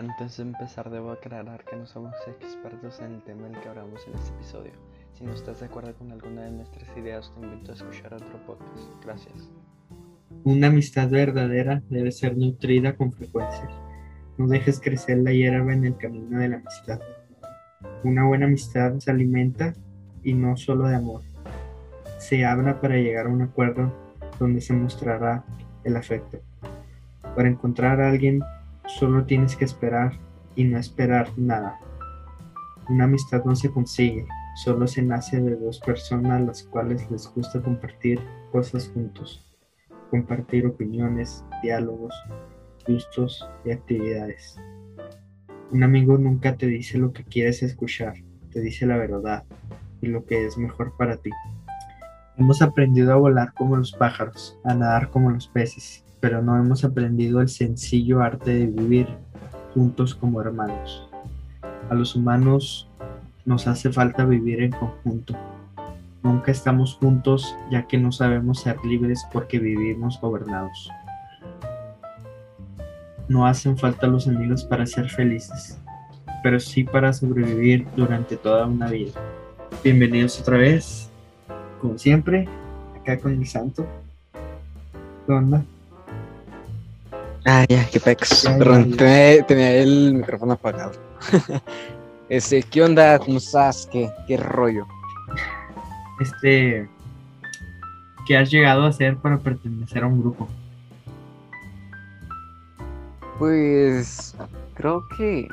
Antes de empezar debo aclarar que no somos expertos en el tema del que hablamos en este episodio. Si no estás de acuerdo con alguna de nuestras ideas, te invito a escuchar otro podcast. Gracias. Una amistad verdadera debe ser nutrida con frecuencia. No dejes crecer la hierba en el camino de la amistad. Una buena amistad se alimenta y no solo de amor. Se habla para llegar a un acuerdo donde se mostrará el afecto. Para encontrar a alguien solo tienes que esperar y no esperar nada. Una amistad no se consigue, solo se nace de dos personas las cuales les gusta compartir cosas juntos, compartir opiniones, diálogos, gustos y actividades. Un amigo nunca te dice lo que quieres escuchar, te dice la verdad y lo que es mejor para ti. Hemos aprendido a volar como los pájaros, a nadar como los peces, pero no hemos aprendido el sencillo arte de vivir juntos como hermanos. A los humanos nos hace falta vivir en conjunto. Nunca estamos juntos ya que no sabemos ser libres porque vivimos gobernados. No hacen falta los amigos para ser felices, pero sí para sobrevivir durante toda una vida. Bienvenidos otra vez, como siempre, acá con el santo. ¿Qué? Ah, ya, qué pex. Perdón, tenía, tenía el micrófono apagado. este, ¿qué onda? ¿Cómo estás? ¿Qué, qué rollo? Este, ¿qué has llegado a hacer para pertenecer a un grupo? Pues creo que.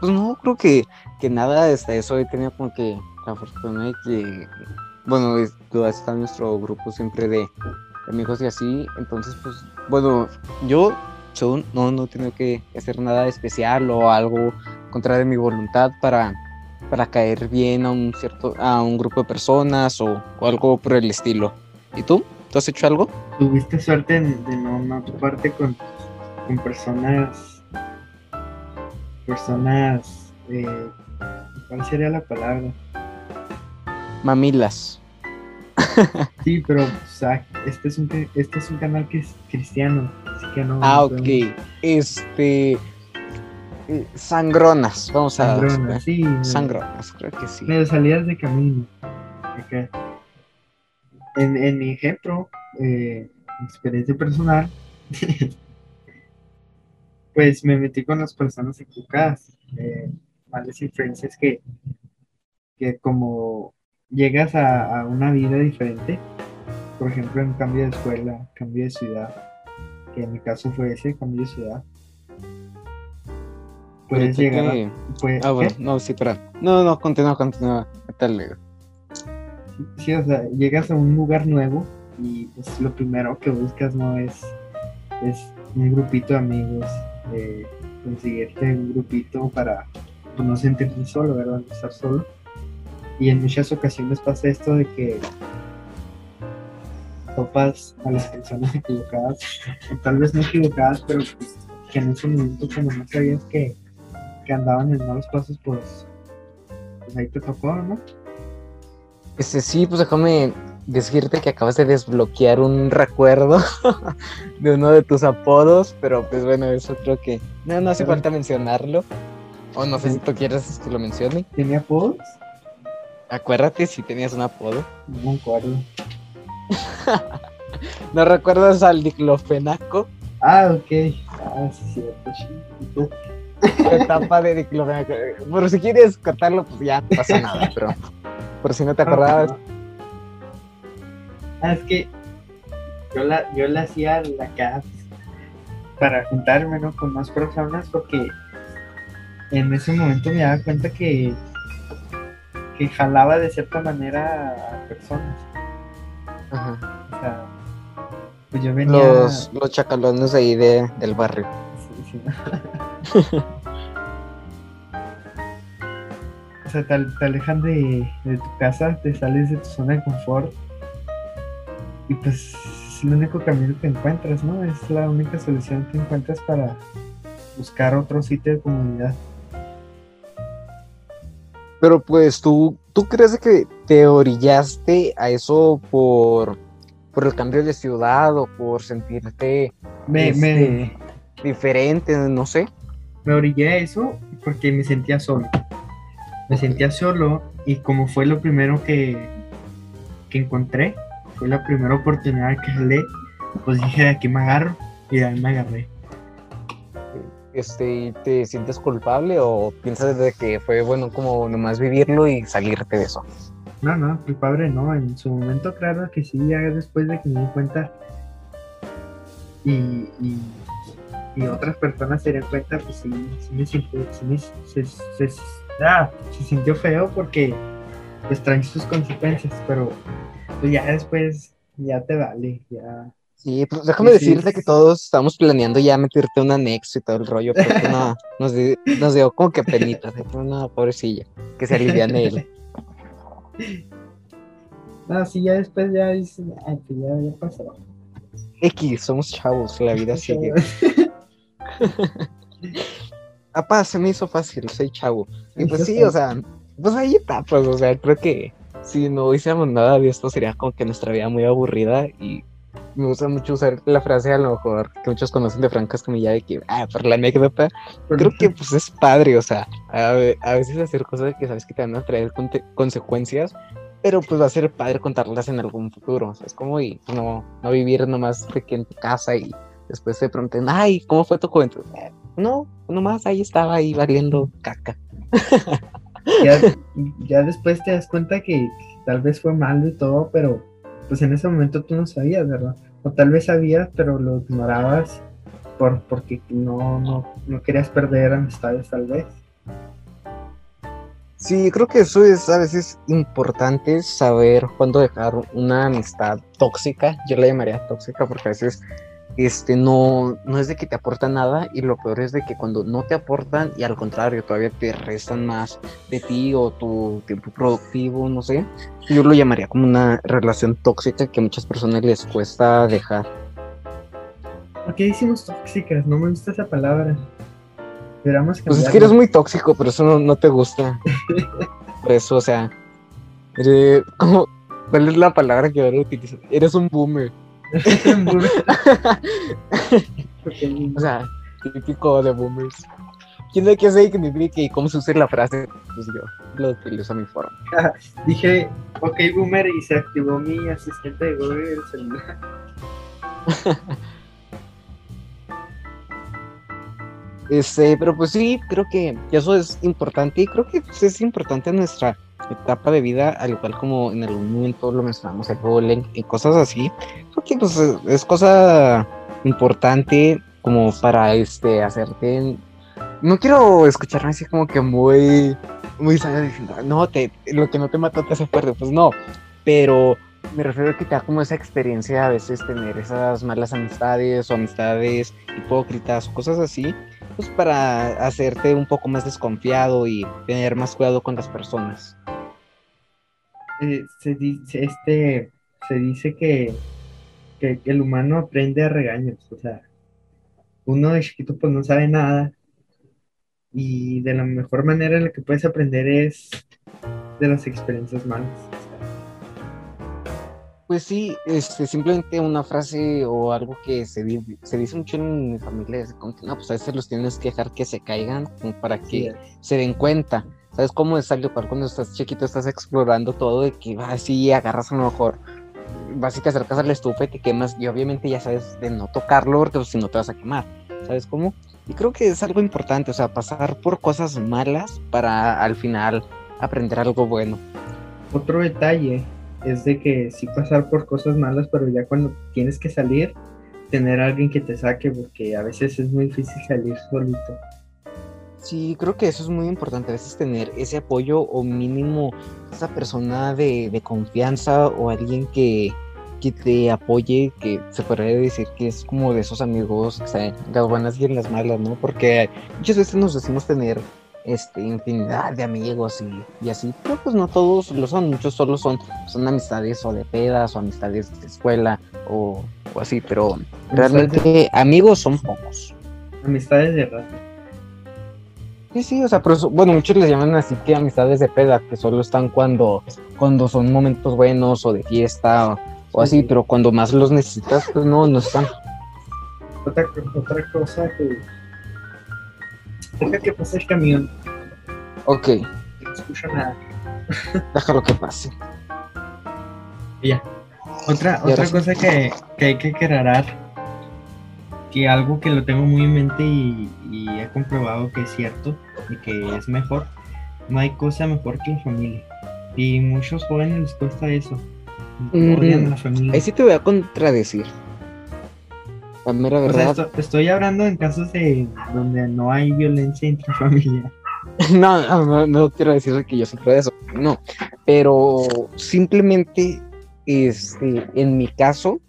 Pues no, creo que, que nada hasta eso. He tenido como que la fortuna de que. Bueno, es- está nuestro grupo siempre de amigos y así. Entonces, pues, bueno, yo no, no he tenido que hacer nada especial o algo contra de mi voluntad para, para caer bien a un cierto, a un grupo de personas o, o algo por el estilo. ¿Y tú? ¿Tú has hecho algo? ¿Tuviste suerte de, de no, toparte con, con personas, personas, eh, ¿cuál sería la palabra? Mamilas. Sí, pero o sea, este es un este es un canal que es cristiano, así que no. Ah, ok. podemos- Este. eh, Sangronas, vamos a. Sangrona, sí. me- Sangronas, creo que sí. medio salidas de camino. Acá. En, en mi ejemplo, eh, experiencia personal, pues me metí con las personas equivocadas, eh, malas influencias que, que como llegas a, a una vida diferente, por ejemplo, en cambio de escuela, cambio de ciudad, que en mi caso fue ese cambio de ciudad, puedes llegar a... que- puede- Ah, bueno, ¿qué? no, sí, espera. No, no, continúa, continúa. ¿Qué tal, Leo? Sí, o sea, llegas a un lugar nuevo y pues lo primero que buscas no es, es un grupito de amigos, eh, conseguirte un grupito para pues, no sentirte solo, ¿verdad? No estar solo. Y en muchas ocasiones pasa esto de que topas a las personas equivocadas, o tal vez no equivocadas, pero pues, que en ese momento como no sabías que, que andaban en malos pasos, pues, pues ahí te tocó, ¿no? Este, sí, pues déjame decirte que acabas de desbloquear un recuerdo de uno de tus apodos, pero pues bueno, eso creo que no, no hace Pero- falta mencionarlo. O no sé si tú quieres que lo mencione. ¿Tenía apodos? Acuérdate si tenías un apodo. No me acuerdo. ¿No recuerdas al diclofenaco? Ah, ok. Ah, sí, cierto. chiquito. La etapa de diclofenaco. Por si quieres cortarlo, pues ya no pasa nada, pero por si no te acordabas. Ah, es que yo la, yo la hacía la casa para juntarme ¿no? con más personas porque en ese momento me daba cuenta que, que jalaba de cierta manera a personas. Ajá. O sea, pues yo venía. Los, los chacalones ahí de, del barrio. Sí, sí. o sea, te, te alejan de, de tu casa, te sales de tu zona de confort y pues es el único camino que encuentras, ¿no? Es la única solución que encuentras para buscar otro sitio de comunidad. Pero pues tú, ¿tú crees que te orillaste a eso por, por el cambio de ciudad o por sentirte Me, este, me, diferente, no sé? me orillé a eso porque me sentía solo. Me sentía solo y como fue lo primero que, que encontré, fue la primera oportunidad que jalé, pues dije, de aquí me agarro y de ahí me agarré. Este, ¿Te sientes culpable o piensas de que fue bueno como nomás vivirlo y salirte de eso? No, no, culpable no. En su momento, claro que sí, ya después de que me di cuenta y, y, otras personas se dieron cuenta, pues sí, sí me sintió, sí me- ah, se sintió feo porque pues traen sus consecuencias, pero pues ya después ya te vale, ya. Sí, pues déjame Sí, sí. decirte que todos estamos planeando ya meterte un anexo y todo el rollo, pero no, nos, di- nos dio como que penita, una pobrecilla, que se aliviane él. No, sí, ya después ya dices, ay, pues ya, ya pasó. X, somos chavos, la vida sigue. Apá, se me hizo fácil, soy chavo. Y pues sí, o sea, pues hay etapas, o sea, creo que si no hiciéramos nada de esto sería como que nuestra vida muy aburrida y me gusta mucho usar la frase a lo mejor que muchos conocen de Franco Escamilla de que, ah, por la anécdota, creo que pues es padre, o sea, a, ve- a veces hacer cosas que sabes que te van a traer consecuencias, pero pues va a ser padre contarlas en algún futuro, o sea, es como y no, no vivir nomás de que en tu casa y después te pregunten, ay, ¿cómo fue tu juventud? Eh, no, nomás ahí estaba ahí valiendo caca. ya, ya después te das cuenta que tal vez fue malo y todo, pero pues en ese momento tú no sabías, ¿verdad? O tal vez sabías, pero lo ignorabas por, porque no, no, no querías perder amistades tal vez. Sí, creo que eso es a veces importante saber cuándo dejar una amistad tóxica. Yo la llamaría tóxica porque a veces este no, no es de que te aporta nada y lo peor es de que cuando no te aportan y al contrario todavía te restan más de ti o tu tiempo productivo, no sé. Yo lo llamaría como una relación tóxica que a muchas personas les cuesta dejar. ¿Por qué decimos tóxicas? No me gusta esa palabra. Pues es que eres muy tóxico, pero eso no, no te gusta. Por eso, o sea, eres ¿cuál es la palabra que ahora utilizas? Eres un boomer. O sea, típico de boomers. ¿Quién sabe qué significa y cómo se usa la frase? Pues yo lo utilizo a mi forma. Dije, ok, boomer, y se activó mi asistente de Google del celular. Este, pero pues sí, creo que eso es importante y creo que pues, es importante en nuestra etapa de vida, al igual como en algún momento lo mencionamos, el bullying y cosas así. Creo que pues es- es cosa importante como para este hacerte. No quiero escucharme así como que muy, muy sabio diciendo, no, te, lo que no te mató te hace fuerte, pues no, pero me refiero a que te da como esa experiencia a veces tener esas malas amistades o amistades hipócritas o cosas así pues para hacerte un poco más desconfiado y tener más cuidado con las personas. Eh, se dice, este, se dice que, que el humano aprende a regaños, o sea, uno de chiquito pues no sabe nada y de la mejor manera en la que puedes aprender es de las experiencias malas. Pues sí, este, simplemente una frase o algo que se, di- se dice mucho en mi familia es como que no, pues a veces los tienes que dejar que se caigan como para que se den cuenta. ¿Sabes cómo es algo cuando estás chiquito, estás explorando todo y que vas así agarras a lo mejor, vas y te acercas a la estufa y te quemas y obviamente ya sabes de no tocarlo porque pues, si no te vas a quemar, ¿sabes cómo? Y creo que es algo importante, o sea, pasar por cosas malas para al final aprender algo bueno. Otro detalle es de que sí pasar por cosas malas, pero ya cuando tienes que salir, tener alguien que te saque, porque a veces es muy difícil salir solito. Sí, creo que eso es muy importante, a veces tener ese apoyo o mínimo esa persona de, de confianza o alguien que, que te apoye, que se podría decir que es como de esos amigos, que saben las buenas y en las malas, ¿no? Porque muchas veces nos decimos tener este, infinidad de amigos y, y así, pero pues no todos lo son, muchos solo son, son amistades o de pedas o amistades de escuela o, o así, pero realmente amigos son pocos. Amistades de rato. Sí, sí, o sea, pero eso- bueno, muchos les llaman así que amistades de peda, que solo están cuando, cuando son momentos buenos o de fiesta o, o así, Sí. pero cuando más los necesitas, pues no, no están. Otra, otra cosa que, Deja que pase el camión. Ok, No escucho nada. déjalo que pase. Ya. Otra, otra cosa que, que hay que aclarar, que algo que lo tengo muy en mente y, y he comprobado que es cierto y que es mejor, no hay cosa mejor que la familia. Y muchos jóvenes les cuesta eso. Mm, Odian a la familia. Ahí sí te voy a contradecir. La mera O sea, verdad. esto- estoy hablando en casos de donde no hay violencia intrafamiliar. No, no, no, no quiero decir que yo sufro de eso, no, pero simplemente, este, en mi caso,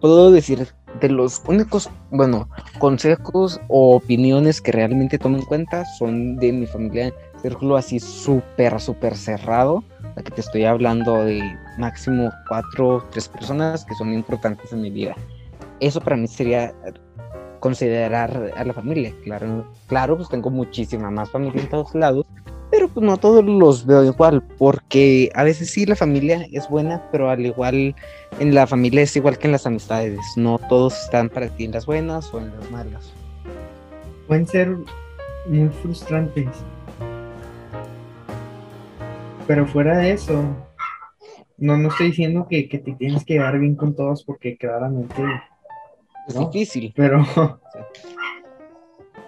puedo decir de los únicos, bueno, consejos o opiniones que realmente tomo en cuenta son de mi familia, círculo así súper, súper cerrado, la que te estoy hablando de máximo cuatro, tres personas que son importantes en mi vida. Eso para mí sería considerar a la familia. Claro, claro, pues tengo muchísima más familia en todos lados, pero pues no todos los veo igual, porque a veces sí la familia es buena, pero al igual en la familia es igual que en las amistades, no todos están para ti en las buenas o en las malas. Pueden ser muy frustrantes. Pero fuera de eso, no, no estoy diciendo que, que te tienes que llevar bien con todos porque claramente Es No. difícil. Pero,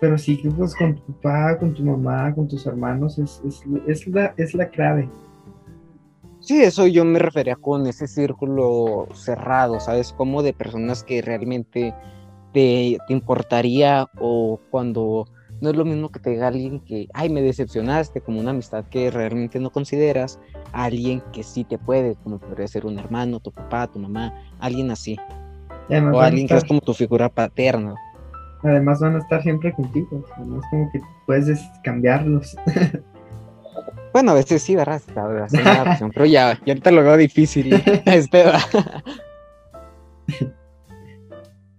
pero sí que pues con tu papá, con tu mamá, con tus hermanos, es, es, es la, es la clave. Sí, eso yo me refería con ese círculo cerrado, ¿sabes? Como de personas que realmente te, te importaría o cuando no es lo mismo que te diga alguien que, ay, me decepcionaste, como una amistad que realmente no consideras, a alguien que sí te puede, como podría ser un hermano, tu papá, tu mamá, alguien así, o alguien que es como tu figura paterna. Además van a estar siempre contigo. No es como que puedes des- cambiarlos. Bueno, a veces sí, ¿verdad? Es una opción, pero ya, ya ahorita lo veo difícil. Este,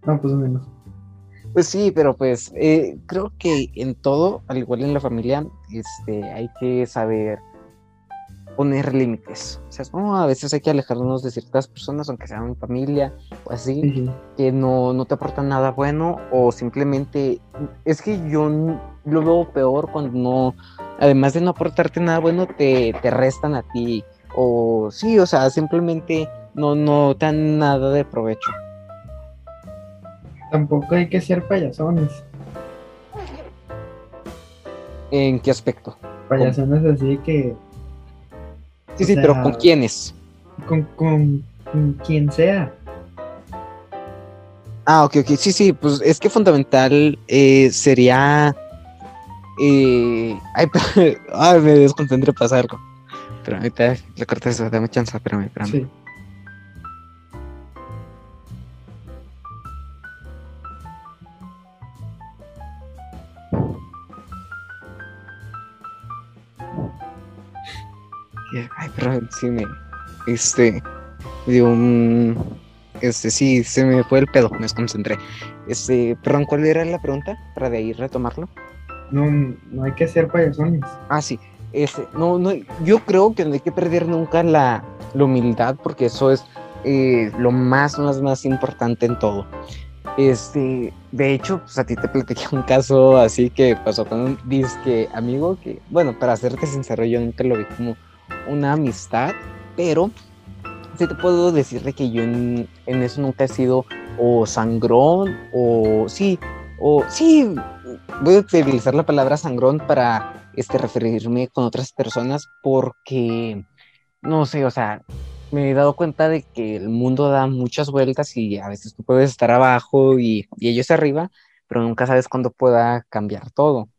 No, pues menos. Pues sí, pero pues eh, creo que en todo, al igual en la familia, este, hay que saber poner límites. O sea, no, a veces hay que alejarnos de ciertas personas, aunque sean familia o así, Sí, sí. que no, no te aportan nada bueno o simplemente es que yo lo veo peor cuando no, además de no aportarte nada bueno, te, te restan a ti. O sí, o sea, simplemente no, no te dan nada de provecho. Tampoco hay que ser payasones. ¿En qué aspecto? Payasones así que Sí, O sí, pero ¿con quiénes? con, con, con quien sea. Ah, ok, ok. Sí, sí, pues es que fundamental eh, sería. eh, Ay, ay, me desconcentré hacer algo. Pero ahorita le corté eso, dame chance, espérame, espérame. Sí. Ay, pero sí me. Este. dio un. Este, sí, se me fue el pedo, me desconcentré. Este, perdón, ¿cuál era la pregunta? Para de ahí retomarlo. No, no hay que ser payasones. Ah, sí. Este, no, no, yo creo que no hay que perder nunca la, la humildad, porque eso es eh, lo más, más, más importante en todo. Este, de hecho, pues a ti te platiqué un caso así que pasó con un disque amigo que, bueno, para serte sincero, yo nunca lo vi como una amistad, pero sí te puedo decir de que yo en, eso nunca he sido o sangrón o sí, o sí, voy a utilizar la palabra sangrón para este, referirme con otras personas porque, no sé, o sea, me he dado cuenta de que el mundo da muchas vueltas y a veces tú puedes estar abajo y, y ellos arriba, pero nunca sabes cuándo pueda cambiar todo.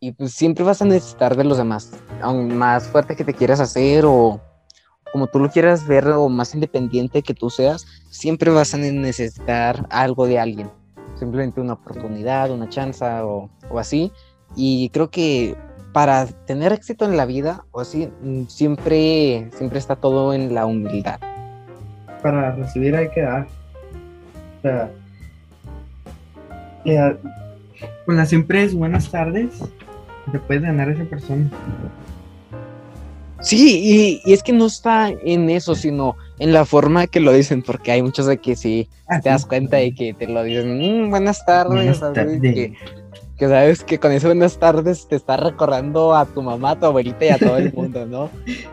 Y pues siempre vas a necesitar de los demás, aun más fuerte que te quieras hacer o como tú lo quieras ver o más independiente que tú seas, siempre vas a necesitar algo de alguien simplemente una oportunidad, una chance o, o así. Y creo que para tener éxito en la vida o así, mm, siempre, siempre está todo en la humildad. Para recibir hay que dar. O sea, con las siempre es buenas tardes, te puedes ganar a esa persona. Sí, y, y es que no está en eso, sino en la forma que lo dicen, porque hay muchos de que sí te das cuenta de que te lo dicen, "Mm, buenas tardes, Buenas así, tardes. que, sabes que con eso buenas tardes te está recordando a tu mamá, a tu abuelita y a todo el mundo, ¿no?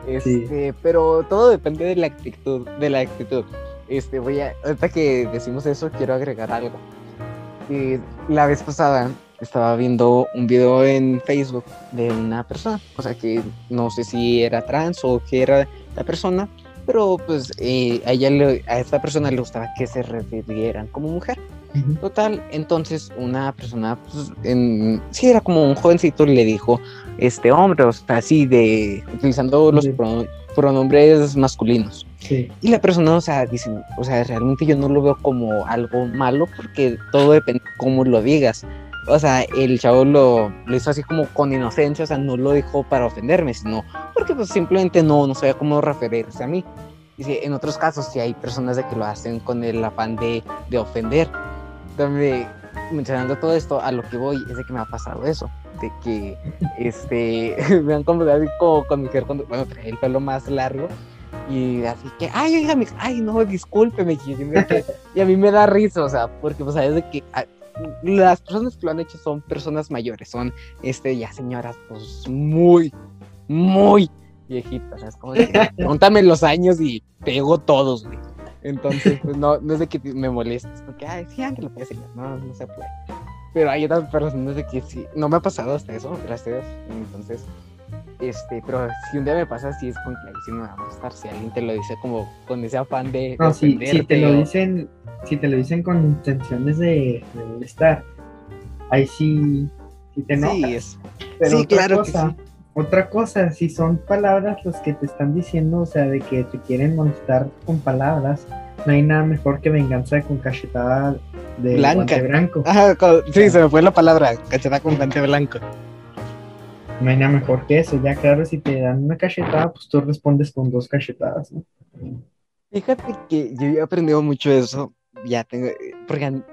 Este, pero todo depende de la actitud, de la actitud. Este, voy a, ahorita que decimos eso, quiero agregar algo. La vez pasada estaba viendo un video en Facebook de una persona, o sea que no sé si era trans o qué era la persona, pero pues eh, a ella a esta persona le gustaba que se refirieran como mujer. Total, entonces una persona, pues, en, sí era como un jovencito, le dijo, este hombre, o sea, así de, utilizando los pronombres masculinos. Y la persona, o sea, dice, o sea, realmente yo no lo veo como algo malo porque todo depende de cómo lo digas. O sea, el chavo lo, lo hizo así como con inocencia, o sea, no lo dijo para ofenderme, sino porque pues simplemente no, no sabía cómo referirse a mí. Dice, en otros casos sí hay personas de que lo hacen con el afán de, de ofender. También, mencionando todo esto, a lo que voy es de que me ha pasado eso, de que, este, me han confundido con mujer cuando, bueno, trae el pelo más largo y así que, ay, oiga, ay, no, discúlpeme. Y a mí me da risa, o sea, porque, pues, sabes de que ah, las personas que lo han hecho son personas mayores, son, este, ya señoras, pues, muy, muy viejitas. Es como que, contame los años y pego todos, güey. Entonces, pues, no, no es de que me molestes, porque, ay, sí, Ángel, lo puede no, no se puede. Pero hay otras personas de que sí, no me ha pasado hasta eso, gracias. Entonces, este, pero si un día me pasa así es con que no me va a gustar. Si alguien te lo dice como con ese afán de. No, si, te lo dicen, si te lo dicen con intenciones de, molestar, ahí sí, sí te enojas. Sí, es... sí claro que sí. Otra cosa, si son palabras los que te están diciendo, o sea, de que te quieren molestar con palabras, no hay nada mejor que venganza con cachetada de Blanca. blanco. sí, se me fue la palabra, cachetada con guante blanco no hay nada mejor que eso. Ya claro, si te dan una cachetada, pues tú respondes con dos cachetadas, ¿no? Fíjate que yo he aprendido mucho eso, ya tengo, porque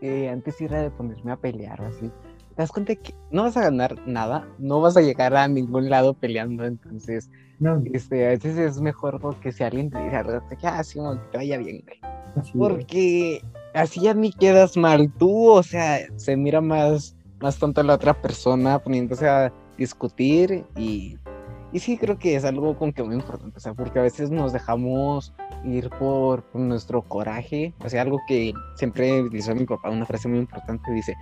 eh, antes era de ponerme a pelear o así. Te das cuenta que no vas a ganar nada, no vas a llegar a ningún lado peleando, entonces no. este, a veces es mejor que si alguien te dice, ah, sí, que te vaya bien, güey. porque así ya ni quedas mal tú, o sea, se mira más, más tonto la otra persona poniéndose a discutir y, y sí creo que es algo con que muy importante, o sea, porque a veces nos dejamos ir por, nuestro coraje, o sea, algo que siempre utilizó mi papá, una frase muy importante, dice,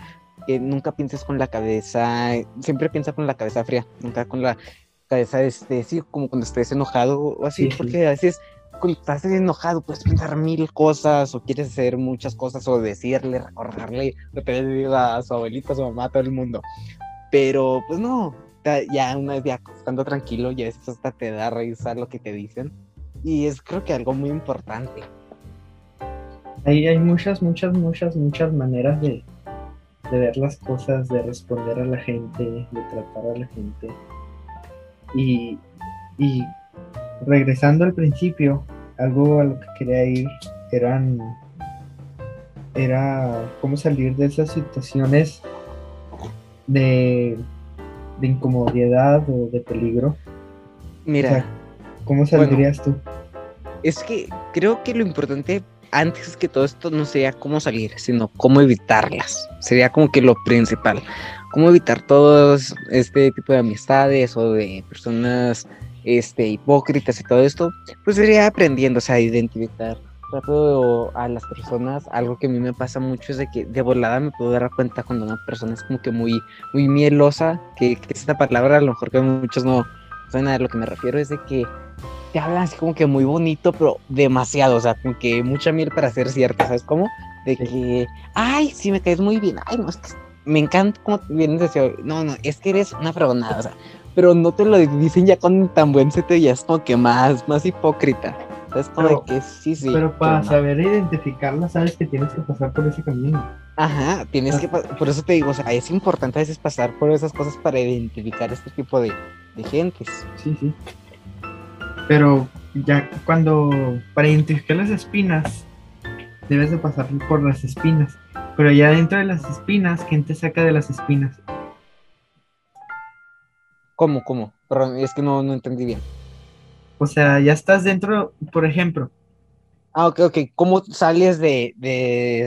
que nunca pienses con la cabeza, siempre piensa con la cabeza fría, nunca con la cabeza, este, sí, como cuando estés enojado o así, porque a veces cuando estás enojado puedes pensar mil cosas o quieres hacer muchas cosas o decirle, recordarle lo que a su abuelita, a su mamá, a todo el mundo. Pero pues no, ya una vez ya estando tranquilo, ya veces hasta te da risa lo que te dicen. Y es creo que algo muy importante. Hay, hay muchas, muchas, muchas, muchas maneras de, de ver las cosas, de responder a la gente, de tratar a la gente. Y, y regresando al principio, algo a lo que quería ir eran era cómo salir de esas situaciones de, incomodidad o de peligro? Mira. ¿Cómo saldrías tú? Es que creo que lo importante antes que todo esto no sería cómo salir, sino cómo evitarlas. Sería como que lo principal. Cómo evitar todos este tipo de amistades o de personas este, hipócritas y todo esto. Pues sería aprendiendo, o sea, a identificar rápido a las personas, algo que a mí me pasa mucho es de que de volada me puedo dar cuenta cuando una persona es como que muy, muy mielosa, que, que esta palabra a lo mejor que muchos no saben a lo que me refiero, es de que te hablan así como que muy bonito, pero demasiado, o sea, como que mucha miel para ser cierta, ¿sabes cómo? De que, ay, sí, me caes muy bien, ay, no, es que me encanta cómo vienes decía, no, no, es que eres una fregonada, o sea, pero no te lo dicen ya con tan buen sete, ya es como que más, más hipócrita. Es como que sí, sí. Pero para saber identificarla, sabes que tienes que pasar por ese camino. Ajá, tienes que, por eso te digo, o sea, es importante a veces pasar por esas cosas para identificar este tipo de, de gentes. Sí, sí. Pero ya cuando, para identificar las espinas, debes de pasar por las espinas. Pero ya dentro de las espinas, ¿quién te saca de las espinas? ¿Cómo, cómo? Perdón, es que no, no entendí bien. O sea, ya estás dentro, por ejemplo. Ah, ok, ok. ¿Cómo sales de,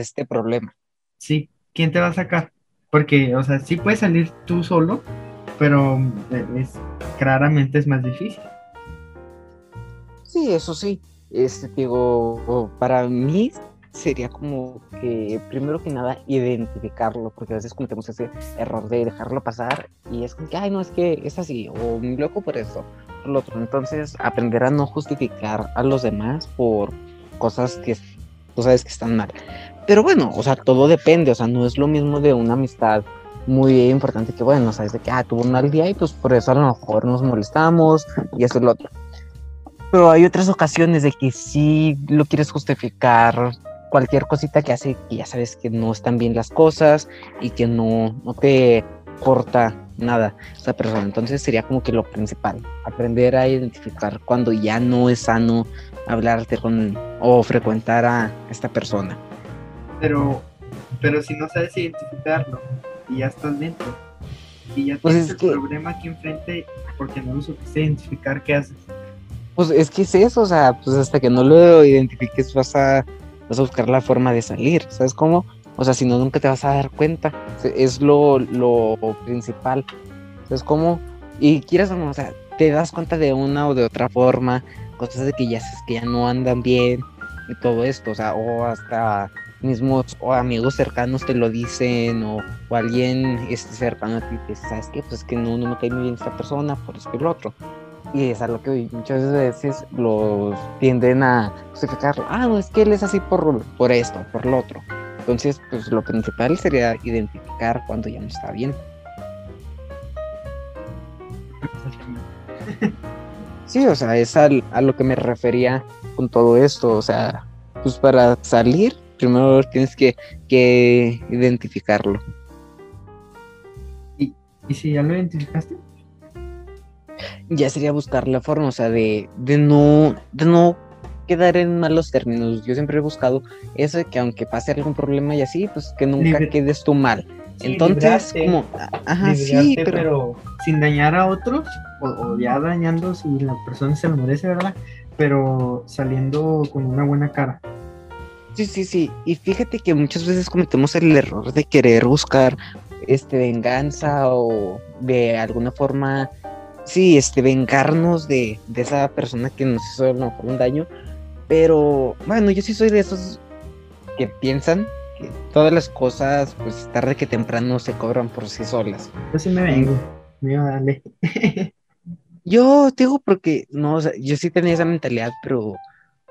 este problema? Sí, ¿quién te va a sacar? Porque, o sea, sí puedes salir tú solo, pero eh, es, claramente es más difícil. Sí, eso sí. Este, digo, para mí sería como que, primero que nada, identificarlo, porque a veces cometemos ese error de dejarlo pasar y es como que, ay, no, es que es así, o me loco por eso, lo otro. Entonces, aprender a no justificar a los demás por cosas que tú sabes que están mal. Pero bueno, o sea, todo depende, o sea, no es lo mismo de una amistad muy importante que, bueno, sabes de que, ah, tuvo un mal día y pues por eso a lo mejor nos molestamos y eso es lo otro. Pero hay otras ocasiones de que sí lo quieres justificar cualquier cosita que hace que ya sabes que no están bien las cosas y que no, no te corta nada esa persona. Entonces sería como que lo principal, aprender a identificar cuando ya no es sano hablarte con o frecuentar a esta persona. Pero, pero si no sabes identificarlo y ya estás dentro y ya Pues tienes es el que- problema aquí enfrente porque no lo supiste identificar, ¿qué haces? Pues es que es eso, o sea, pues hasta que no lo identifiques vas a, vas a buscar la forma de salir, ¿sabes cómo? O sea, si no, nunca te vas a dar cuenta. Es lo, lo principal. ¿Sabes cómo? Y quieras o no, o sea, te das cuenta de una o de otra forma, cosas de que ya sabes que ya no andan bien y todo esto, o sea, o hasta mismos o amigos cercanos te lo dicen o, o alguien este, cercano a ti te dice, ¿sabes qué? Pues es que no, no me cae muy bien esta persona, por esto y lo otro. Y es a lo que muchas veces los tienden a justificar. Ah, no, es que él es así por, por esto, por lo otro. Entonces, pues lo principal sería identificar cuando ya no está bien. Sí, o sea, es al- a lo que me refería con todo esto. O sea, pues para salir, primero tienes que, que identificarlo. ¿Y si ya lo identificaste? Ya sería buscar la forma, o sea, de, de no, de no quedar en malos términos. Yo siempre he buscado eso de que aunque pase algún problema y así, pues que nunca Libre- quedes tú mal. Sí, Entonces, librarte, como, ajá, sí, pero, pero sin dañar a otros, o, o ya dañando si la persona se lo merece, ¿verdad? Pero saliendo con una buena cara. sí, sí, sí. Y fíjate que muchas veces cometemos el error de querer buscar este venganza o de alguna forma, sí, este vengarnos de, de esa persona que nos hizo a lo mejor un daño. Pero bueno, yo sí soy de esos que piensan que todas las cosas, pues tarde que temprano se cobran por sí solas. Yo sí me vengo. Mira, dale. Yo te digo porque, no, o sea, yo sí tenía esa mentalidad, pero,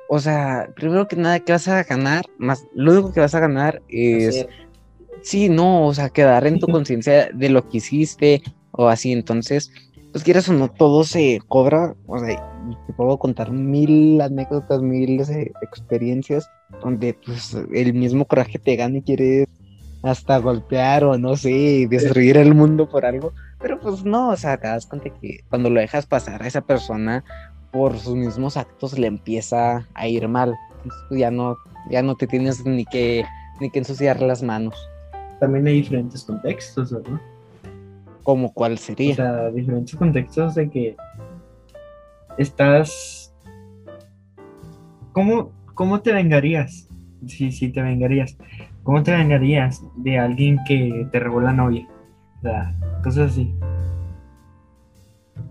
o sea, primero que nada, ¿qué vas a ganar? Más, lo único que vas a ganar es, sí, no, o sea, quedar en tu conciencia de lo que hiciste o así, entonces, pues quieras o no, todo se cobra, o sea, te puedo contar mil anécdotas, miles de experiencias donde, pues, el mismo coraje te gana y quieres hasta golpear o no sé, destruir el mundo por algo. Pero pues no, o sea, te das cuenta que cuando lo dejas pasar a esa persona por sus mismos actos le empieza a ir mal. Ya no, ya no te tienes ni que, ni que ensuciar las manos. También hay diferentes contextos, ¿verdad? Como cuál O sería. sea, diferentes contextos de que estás. ¿Cómo, cómo te vengarías? Si, si te vengarías. ¿Cómo te vengarías de alguien que te robó la novia? O sea, cosas así.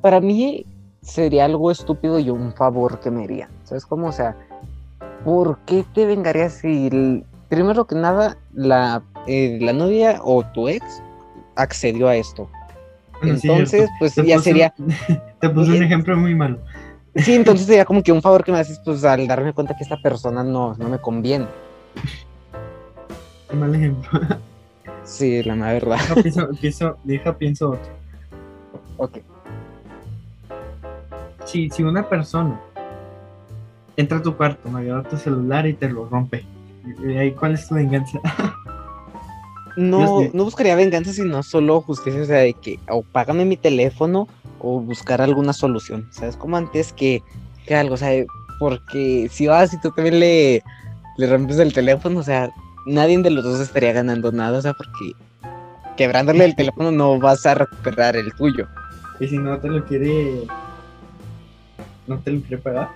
Para mí sería algo estúpido y un favor que me haría. ¿Sabes cómo? O sea, ¿por qué te vengarías si el- primero que nada la, eh, la novia o tu ex accedió a esto? Entonces, pues Te ya puse- sería Te puse un ejemplo muy malo. Sí, entonces sería como que un favor que me haces, pues al darme cuenta que esta persona no, no me conviene. Qué mal ejemplo. Sí, la mera verdad. Deja, pienso, pienso- deja, pienso otro. Ok. Si, si una persona entra a tu cuarto, me agarra tu celular y te lo rompe. ¿Y ahí cuál es tu venganza? No, no buscaría venganza, sino solo justicia, o sea, de que o págame mi teléfono o buscar alguna solución. ¿Sabes? Como antes que, que algo, o sea, porque si vas y tú también le, le rompes el teléfono, o sea, nadie de los dos estaría ganando nada, o sea, porque quebrándole el teléfono no vas a recuperar el tuyo. Y si no te lo quiere. No te lo quiere pagar.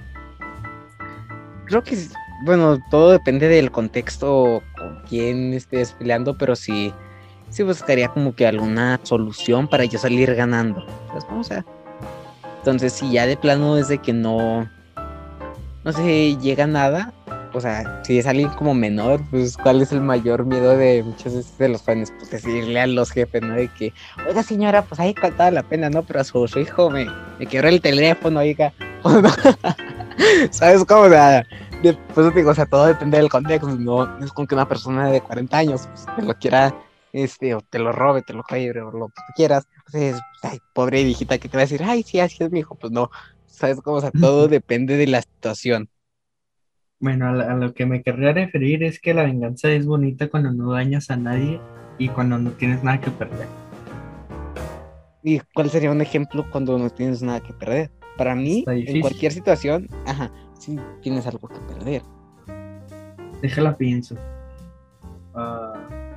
Creo que, bueno, todo depende del contexto con quién estés peleando, pero si sí buscaría como que alguna solución para yo salir ganando. ¿Sabes cómo? O sea, entonces si ya de plano es de que no, no se llega nada, o sea, si es alguien como menor, pues cuál es el mayor miedo de muchos veces de los jóvenes, pues decirle a los jefes, ¿no? De que, oiga señora, pues ahí faltaba la pena, ¿no? Pero a su, hijo me, me quebró el teléfono, oiga. ¿Sabes cómo? O sea, pues digo, o sea, todo depende del contexto, no, es como que una persona de 40 años pues, te lo quiera, este, o te lo robe, te lo quiebre, o lo que tú quieras. Pues, es, ay, pobre viejita que te va a decir, ay, sí, así es mi hijo, pues no. ¿Sabes cómo? O sea, todo depende de la situación. Bueno, a, la- a lo que me querría referir es que la venganza es bonita cuando no dañas a nadie y cuando no tienes nada que perder. ¿Y cuál sería un ejemplo cuando no tienes nada que perder? Para mí, en cualquier situación, ajá, sí tienes algo que perder. Déjala pienso. Ah,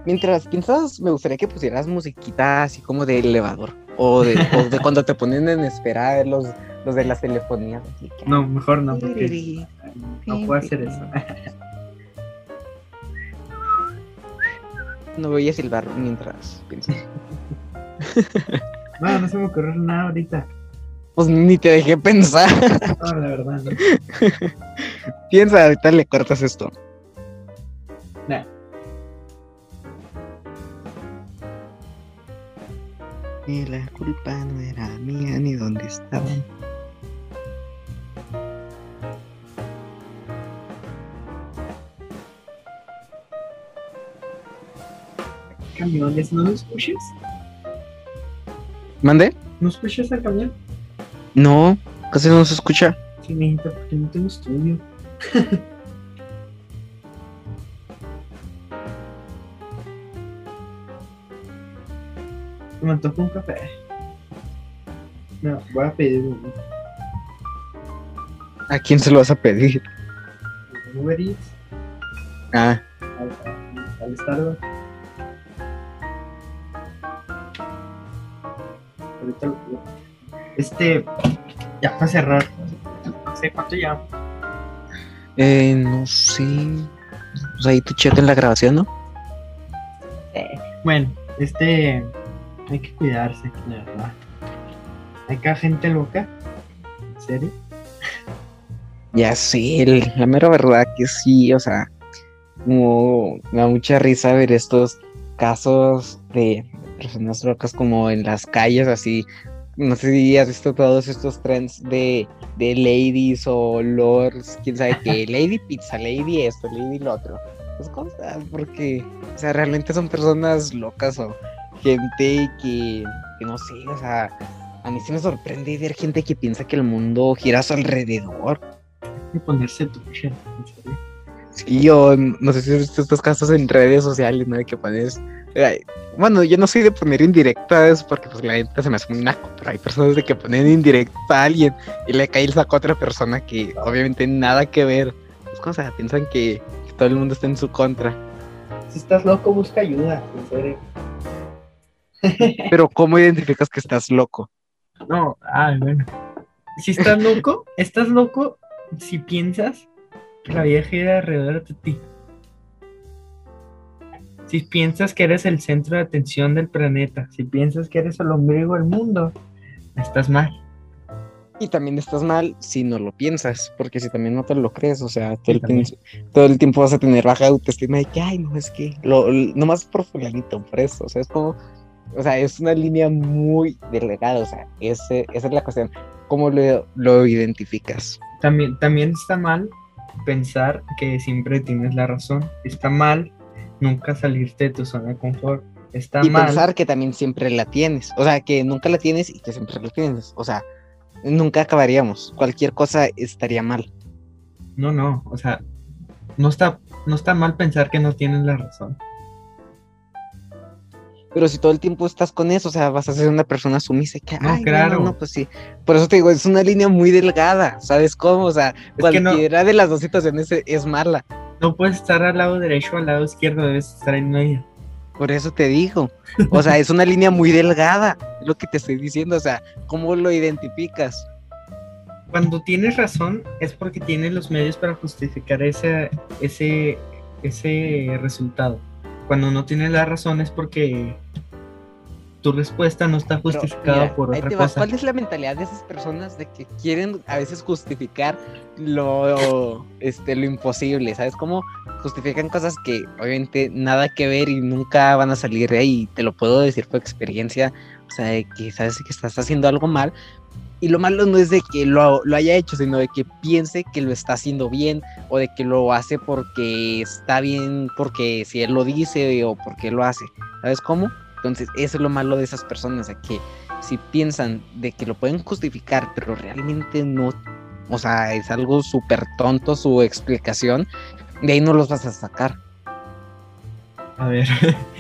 Mientras piensas, me gustaría que pusieras musiquita así como de elevador. O de, o de cuando te ponen en espera los, los de las telefonías. que- no, mejor no, porque no puedo hacer eso. No voy a silbar mientras piensas. No, no se me ocurre nada ahorita. Pues ni te dejé pensar. No, la verdad, no. Piensa, ahorita le cortas esto. Nah. Y la culpa no era mía ni dónde estaba. Camiones, ¿no los escuchas? ¿Mande? ¿No escuchas al camión? No, casi no se escucha. Sí, mijita, porque no tengo estudio. Me antoja un café. No, voy a pedir un ¿A quién se lo vas a pedir? Uber Eats Ah, al, al Starbucks. Ahorita lo pido. Este, ya para cerrar. No sé cuánto ya. eh, no sé. Pues ahí tú checa en la grabación, ¿no? Bueno, este, hay que cuidarse, la verdad. Hay que gente loca. ¿En serio? Ya sé, el- la mera verdad que sí, o sea, como me da mucha risa ver estos casos de personas locas como en las calles, así. No sé si has visto todos estos trends de, de ladies o lords, quién sabe qué, lady pizza, lady esto, lady lo otro. Pues cosas, porque, o sea, realmente son personas locas o gente que, que no sé, o sea, a mí sí me sorprende ver gente que piensa que el mundo gira a su alrededor. Hay que ponerse serio. Sí, yo no sé si has visto estos casos en redes sociales, ¿no? De que pones. Bueno, yo no soy de poner indirectas porque, pues, la neta se me hace muy naco, pero hay personas de que ponen indirecta a alguien y le cae el saco a otra persona que, obviamente, nada que ver. Es como, o sea, piensan que, que todo el mundo está en su contra. Si estás loco, busca ayuda, en serio. Pero, ¿cómo identificas que estás loco? No, ay, bueno. Si estás loco, estás loco si piensas que la vida gira alrededor de ti. Si piensas que eres el centro de atención del planeta, si piensas que eres el ombligo del mundo, estás mal. Y también estás mal si no lo piensas, porque si también no te lo crees, o sea, todo, el, tiempo, todo el tiempo vas a tener baja autoestima de que, ay, no, es que, lo, lo- nomás por fulanito, por eso, o sea, es como, o sea, es una línea muy delgada, o sea, ese, esa es la cuestión, ¿cómo lo, lo identificas? También, también está mal pensar que siempre tienes la razón. Está mal nunca salirte de tu zona de confort. Está y mal. pensar que también siempre la tienes, o sea, que nunca la tienes y que siempre la tienes, o sea, nunca acabaríamos, cualquier cosa estaría mal. No, no, o sea, no está, no está mal pensar que no tienes la razón. Pero si todo el tiempo estás con eso, o sea, vas a ser una persona sumisa y que, No, ay, claro. no, no, pues sí. Por eso te digo, es una línea muy delgada, ¿sabes cómo? O sea, no- cualquiera de las dos situaciones es mala. No puedes estar al lado derecho o al lado izquierdo, debes estar en medio. Por eso te digo. O sea, es una línea muy delgada, es lo que te estoy diciendo. O sea, ¿cómo lo identificas? Cuando tienes razón es porque tienes los medios para justificar ese, ese, ese resultado. Cuando no tienes la razón es porque tu respuesta no está justificada mira, por ahí otra va. cosa. ¿Cuál es la mentalidad de esas personas de que quieren a veces justificar lo, este, lo imposible? ¿Sabes cómo justifican cosas que obviamente nada que ver y nunca van a salir de ahí? Te lo puedo decir por experiencia. O sea, de que sabes que estás haciendo algo mal. Y lo malo no es de que lo, lo haya hecho, sino de que piense que lo está haciendo bien o de que lo hace porque está bien, porque si él lo dice o porque lo hace. ¿Sabes cómo? Entonces, eso es lo malo de esas personas, de que si piensan de que lo pueden justificar, pero realmente no, o sea, es algo súper tonto su explicación, de ahí no los vas a sacar. A ver,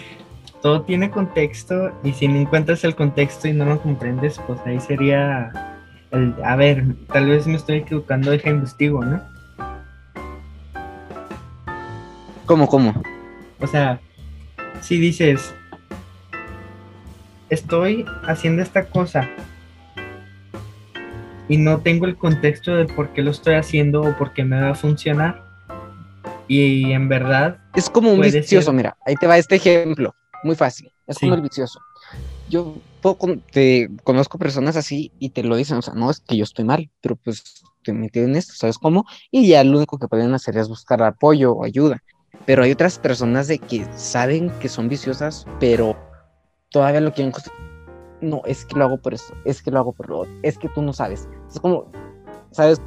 todo tiene contexto y si no encuentras el contexto y no lo comprendes, pues ahí sería el, a ver, tal vez me estoy equivocando, deja investigo, ¿no? ¿Cómo, cómo? O sea, si dices, estoy haciendo esta cosa y no tengo el contexto de por qué lo estoy haciendo o por qué me va a funcionar, y en verdad, Es como un vicioso, ser. mira, ahí te va este ejemplo, muy fácil, es Sí. como el vicioso. Yo te conozco personas así y te lo dicen, o sea, no es que yo estoy mal, pero pues estoy metido en esto, ¿sabes cómo? Y ya lo único que pueden hacer es buscar apoyo o ayuda. Pero hay otras personas de que saben que son viciosas, pero todavía lo quieren No, es que lo hago por esto, es que lo hago por lo otro, es que tú no sabes. Es como, ¿sabes?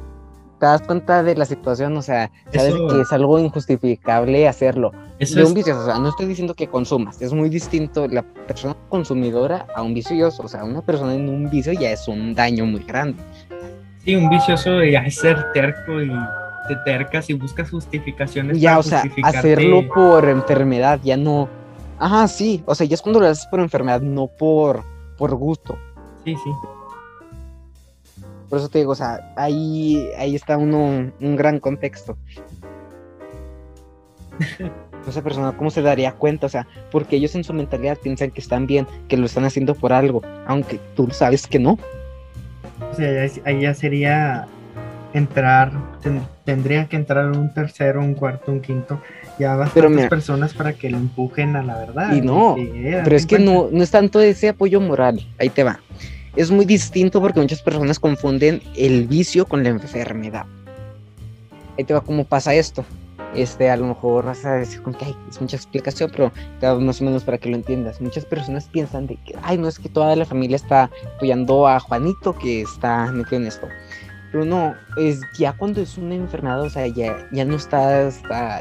Te das cuenta de la situación, o sea, sabes Eso- que es algo injustificable hacerlo eso de es un vicioso, o sea, no estoy diciendo que consumas, es muy distinto la persona consumidora a un vicioso, o sea, una persona en un vicio ya es un daño muy grande. Sí, un vicioso ya es ser terco y te tercas y buscas justificaciones. Ya, para o sea, hacerlo por enfermedad, ya no. Ajá, sí, o sea, ya es cuando lo haces por enfermedad, no por, por gusto. Sí, sí. Por eso te digo, o sea, ahí, ahí está uno, un gran contexto. Esa persona, ¿cómo se daría cuenta? O sea, porque ellos en su mentalidad piensan que están bien, que lo están haciendo por algo, aunque tú sabes que no. O sea, ahí- ahí ya sería entrar, ten- tendría que entrar un tercero, un cuarto, un quinto, ya bastantes mira- personas para que lo empujen a la verdad. Y no, que, eh, Pero es que no, no es tanto ese apoyo moral. Ahí te va. Es muy distinto porque muchas personas confunden el vicio con la enfermedad. Ahí te va cómo pasa esto. Este, a lo mejor vas a decir que "Ay, es mucha explicación, pero más o menos para que lo entiendas. Muchas personas piensan de que, ay, no es que toda la familia está apoyando a Juanito que está metido en esto. Pero no, es ya cuando es una enfermedad, o sea, ya, ya no está,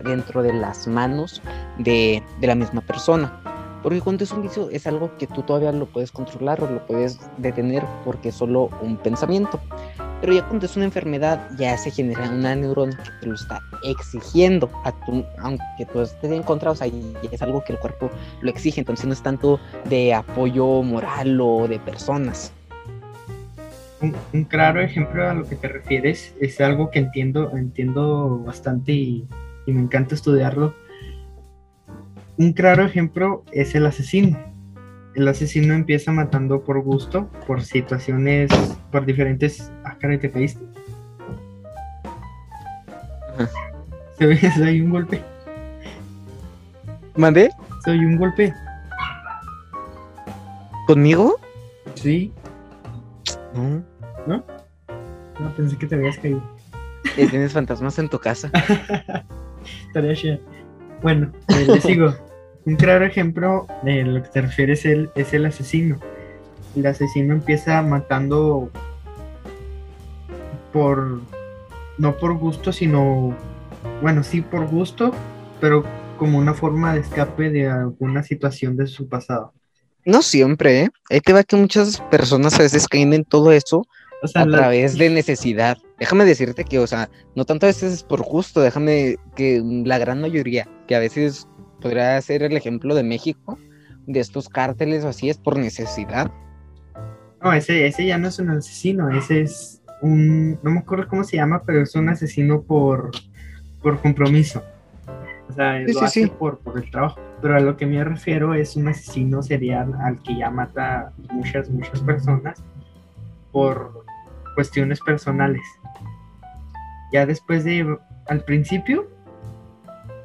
dentro de las manos de, de la misma persona. Porque cuando es un vicio es algo que tú todavía lo puedes controlar o lo puedes detener porque es solo un pensamiento. Pero ya cuando es una enfermedad ya se genera una neurona que te lo está exigiendo, a tu, aunque tú estés en contra, o sea, es algo que el cuerpo lo exige, entonces no es tanto de apoyo moral o de personas. Un, un claro ejemplo a lo que te refieres es algo que entiendo, entiendo bastante y, y me encanta estudiarlo. Un claro ejemplo es el asesino. El asesino empieza matando por gusto, por situaciones, por diferentes... Ah, caray, te caíste. Se ve, se oye un golpe. ¿Mandé? Se oye un golpe. ¿Conmigo? Sí. No. No, pensé que te habías caído. Eh, Tienes fantasmas en tu casa. Estaría chido. Bueno, eh, le sigo. Un claro ejemplo de lo que te refieres el, es el asesino. El asesino empieza matando por. No por gusto, sino. Bueno, sí por gusto, pero como una forma de escape de alguna situación de su pasado. No siempre, ¿eh? Ahí te va que muchas personas a veces caen en todo eso O sea, a la- través de necesidad. Déjame decirte que, o sea, no tanto a veces es por gusto, déjame que la gran mayoría, que a veces podría ser el ejemplo de México, de estos cárteles o así, es por necesidad. No, ese, ese ya no es un asesino, ese es un, no me acuerdo cómo se llama, pero es un asesino por, por compromiso. Sea, Sí, lo sí, hace sí. Por, por el trabajo. Pero a lo que me refiero es un asesino serial al que ya mata muchas, muchas personas por cuestiones personales. Ya después de, al principio,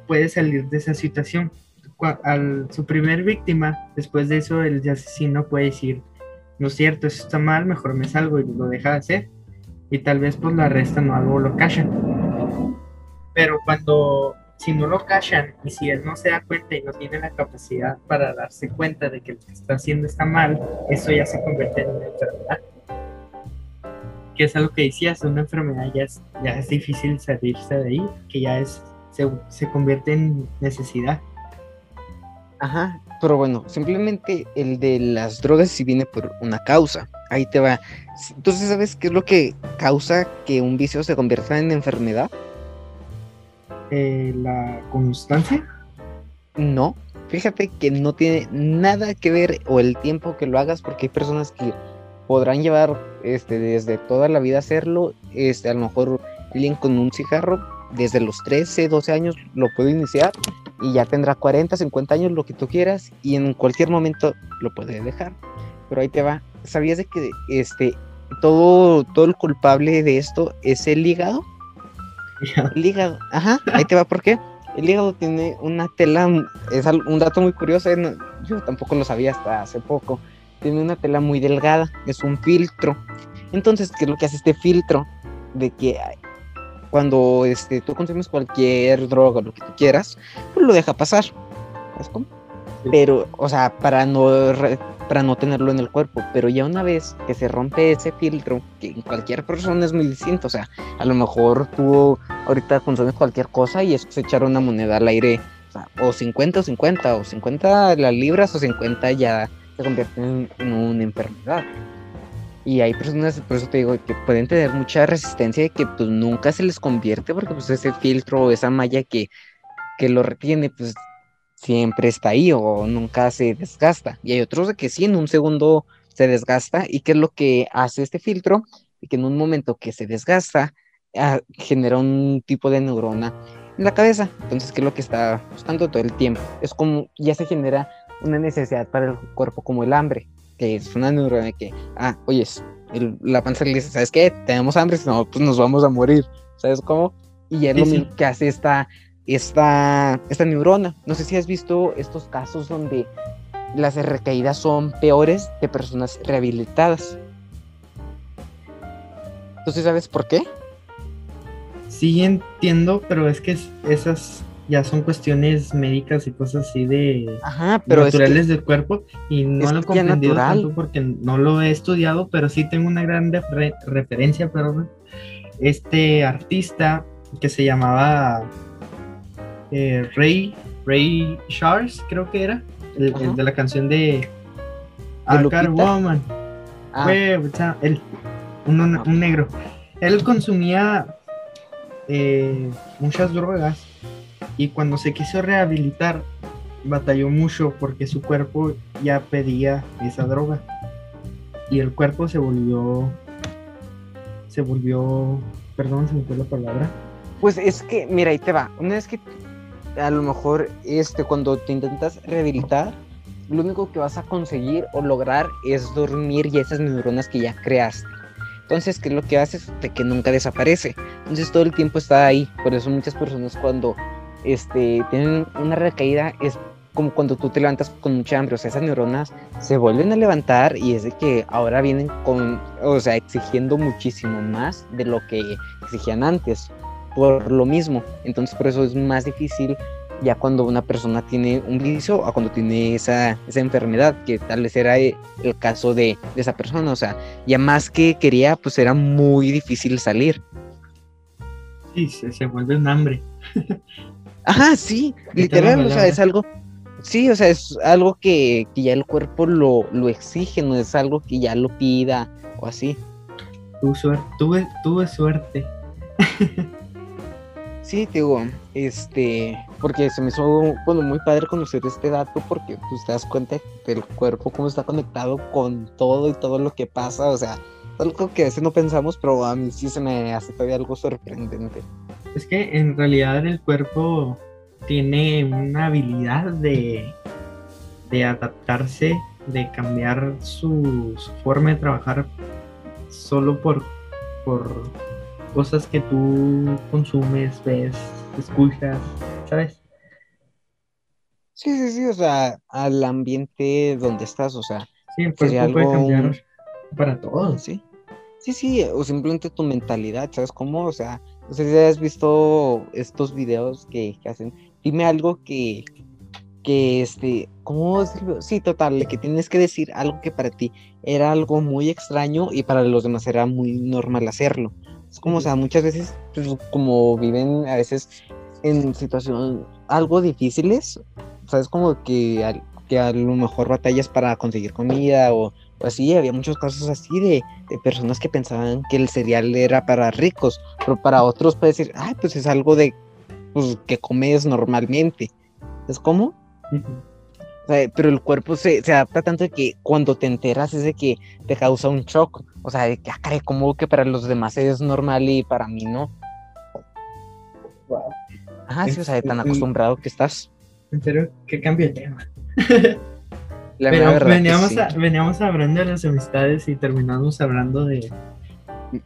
puede salir de esa situación al su primer víctima, después de eso el asesino puede decir, no es cierto, eso está mal, mejor me salgo y lo deja de hacer. Y tal vez pues lo arrestan o algo, lo callan. Pero cuando, si no lo callan y si él no se da cuenta y no tiene la capacidad para darse cuenta de que lo que está haciendo está mal, eso ya se convierte en una enfermedad. Que es algo que decías, una enfermedad ya es, ya es difícil salirse de ahí, que ya es, se, se convierte en necesidad. Ajá, pero bueno, simplemente el de las drogas sí viene por una causa. Ahí te va. Entonces, ¿sabes qué es lo que causa que un vicio se convierta en enfermedad? Eh, la constancia. No, fíjate que no tiene nada que ver o el tiempo que lo hagas, porque hay personas que podrán llevar este, desde toda la vida hacerlo. Este, a lo mejor alguien con un cigarro desde los 13, 12 años lo puede iniciar y ya tendrá 40, 50 años, lo que tú quieras, y en cualquier momento lo puede dejar. Pero ahí te va. ¿Sabías de que este todo, todo el culpable de esto es el hígado? El hígado, ajá, ahí te va, ¿por qué? El hígado tiene una tela, es un dato muy curioso, eh, no- yo tampoco lo sabía hasta hace poco. Tiene una tela muy delgada, es un filtro. Entonces, ¿qué es lo que hace este filtro? De que cuando este, tú consumes cualquier droga, lo que tú quieras, pues lo deja pasar. ¿Sabes cómo? Sí. Pero, o sea, para no, para no tenerlo en el cuerpo. Pero ya una vez que se rompe ese filtro, que en cualquier persona es muy distinto, o sea, a lo mejor tú ahorita consumes cualquier cosa y es echar una moneda al aire, o, sea, o 50 o 50, o 50 las libras o 50 ya se convierte en, en una enfermedad. Y hay personas, por eso te digo, que pueden tener mucha resistencia y que pues nunca se les convierte porque pues ese filtro o esa malla que, que lo retiene, pues siempre está ahí o nunca se desgasta. Y hay otros que sí, en un segundo se desgasta. ¿Y qué es lo que hace este filtro? Y que en un momento que se desgasta, ah, genera un tipo de neurona en la cabeza. Entonces, ¿qué es lo que está buscando todo el tiempo? Es como ya se genera una necesidad para el cuerpo como el hambre, que es una neurona que, ah, oyes, el- la panza le dice, ¿sabes qué? Tenemos hambre, si no, pues nos vamos a morir, ¿sabes cómo? Y ya es Sí, lo sí. mismo que hace esta, esta, esta neurona. No sé si has visto estos casos donde las recaídas son peores de personas rehabilitadas. ¿Tú sí sabes por qué? Sí entiendo, pero es que es- esas ya son cuestiones médicas y cosas así de Ajá, pero es que- naturales del cuerpo y no lo he comprendido tanto porque no lo he estudiado, pero sí tengo una gran re- referencia, perdón. Este artista que se llamaba eh, Ray Ray Charles, creo que era, el, de la canción de I Got a Lupita? Woman. Ah, Fue, o sea, él, un, un- un negro. Él consumía eh, muchas drogas y cuando se quiso rehabilitar batalló mucho porque su cuerpo ya pedía esa droga y el cuerpo se volvió se volvió perdón se me fue la palabra Pues es que, mira, ahí te va. Una vez que a lo mejor este, cuando te intentas rehabilitar, lo único que vas a conseguir o lograr es dormir y esas neuronas que ya creaste. Entonces, ¿qué es lo que haces? De que nunca desaparece. Entonces todo el tiempo está ahí. Por eso muchas personas cuando este, tienen una recaída es como cuando tú te levantas con mucha hambre. O sea, esas neuronas se vuelven a levantar y es de que ahora vienen con, o sea, exigiendo muchísimo más de lo que exigían antes por lo mismo. Entonces por eso es más difícil ya cuando una persona tiene un vicio o cuando tiene esa, esa enfermedad, que tal vez era eh, el caso de, de esa persona. O sea, ya más que quería, pues era muy difícil salir. sí se, se vuelve un hambre Ajá, sí, literal, o sea, es algo... Sí, o sea, es algo que, que ya el cuerpo lo, lo exige, no es algo que ya lo pida o así. tuve suerte tuve, tuve suerte Sí, te digo, este, porque se me hizo, bueno, muy padre conocer este dato porque pues, te das cuenta del cuerpo, cómo está conectado con todo y todo lo que pasa, o sea, algo que a veces no pensamos, pero a mí sí se me hace todavía algo sorprendente. Es que en realidad el cuerpo tiene una habilidad de, de adaptarse, de cambiar su, su forma de trabajar solo por, por cosas que tú consumes, ves, escuchas, ¿sabes? Sí, sí, sí, o sea, al ambiente donde estás, o sea, Sí, puede algo- cambiar para todos. sí. Sí, sí, o simplemente tu mentalidad, ¿sabes cómo? O sea, no sé si has visto estos videos que, que hacen. Dime algo que, que este, ¿cómo decirlo? Sí, total, que tienes que decir algo que para ti era algo muy extraño y para los demás era muy normal hacerlo. Es como, o sea, muchas veces, pues, como viven a veces en situaciones algo difíciles, ¿sabes? Como que, que a lo mejor batallas para conseguir comida o, o así, había muchos casos así de, personas que pensaban que el cereal era para ricos, pero para otros puede decir, ay, pues es algo de, pues, que comes normalmente. ¿Es como? O sea, pero el cuerpo se, se adapta tanto de que cuando te enteras es de que te causa un shock. O sea, de que, ah, caray, como que para los demás es normal y para mí no. Wow. Ajá, sí, o sea, de tan Es- acostumbrado que estás. En serio, que cambio de tema. La que veníamos, sí. a- veníamos hablando de las amistades y terminamos hablando de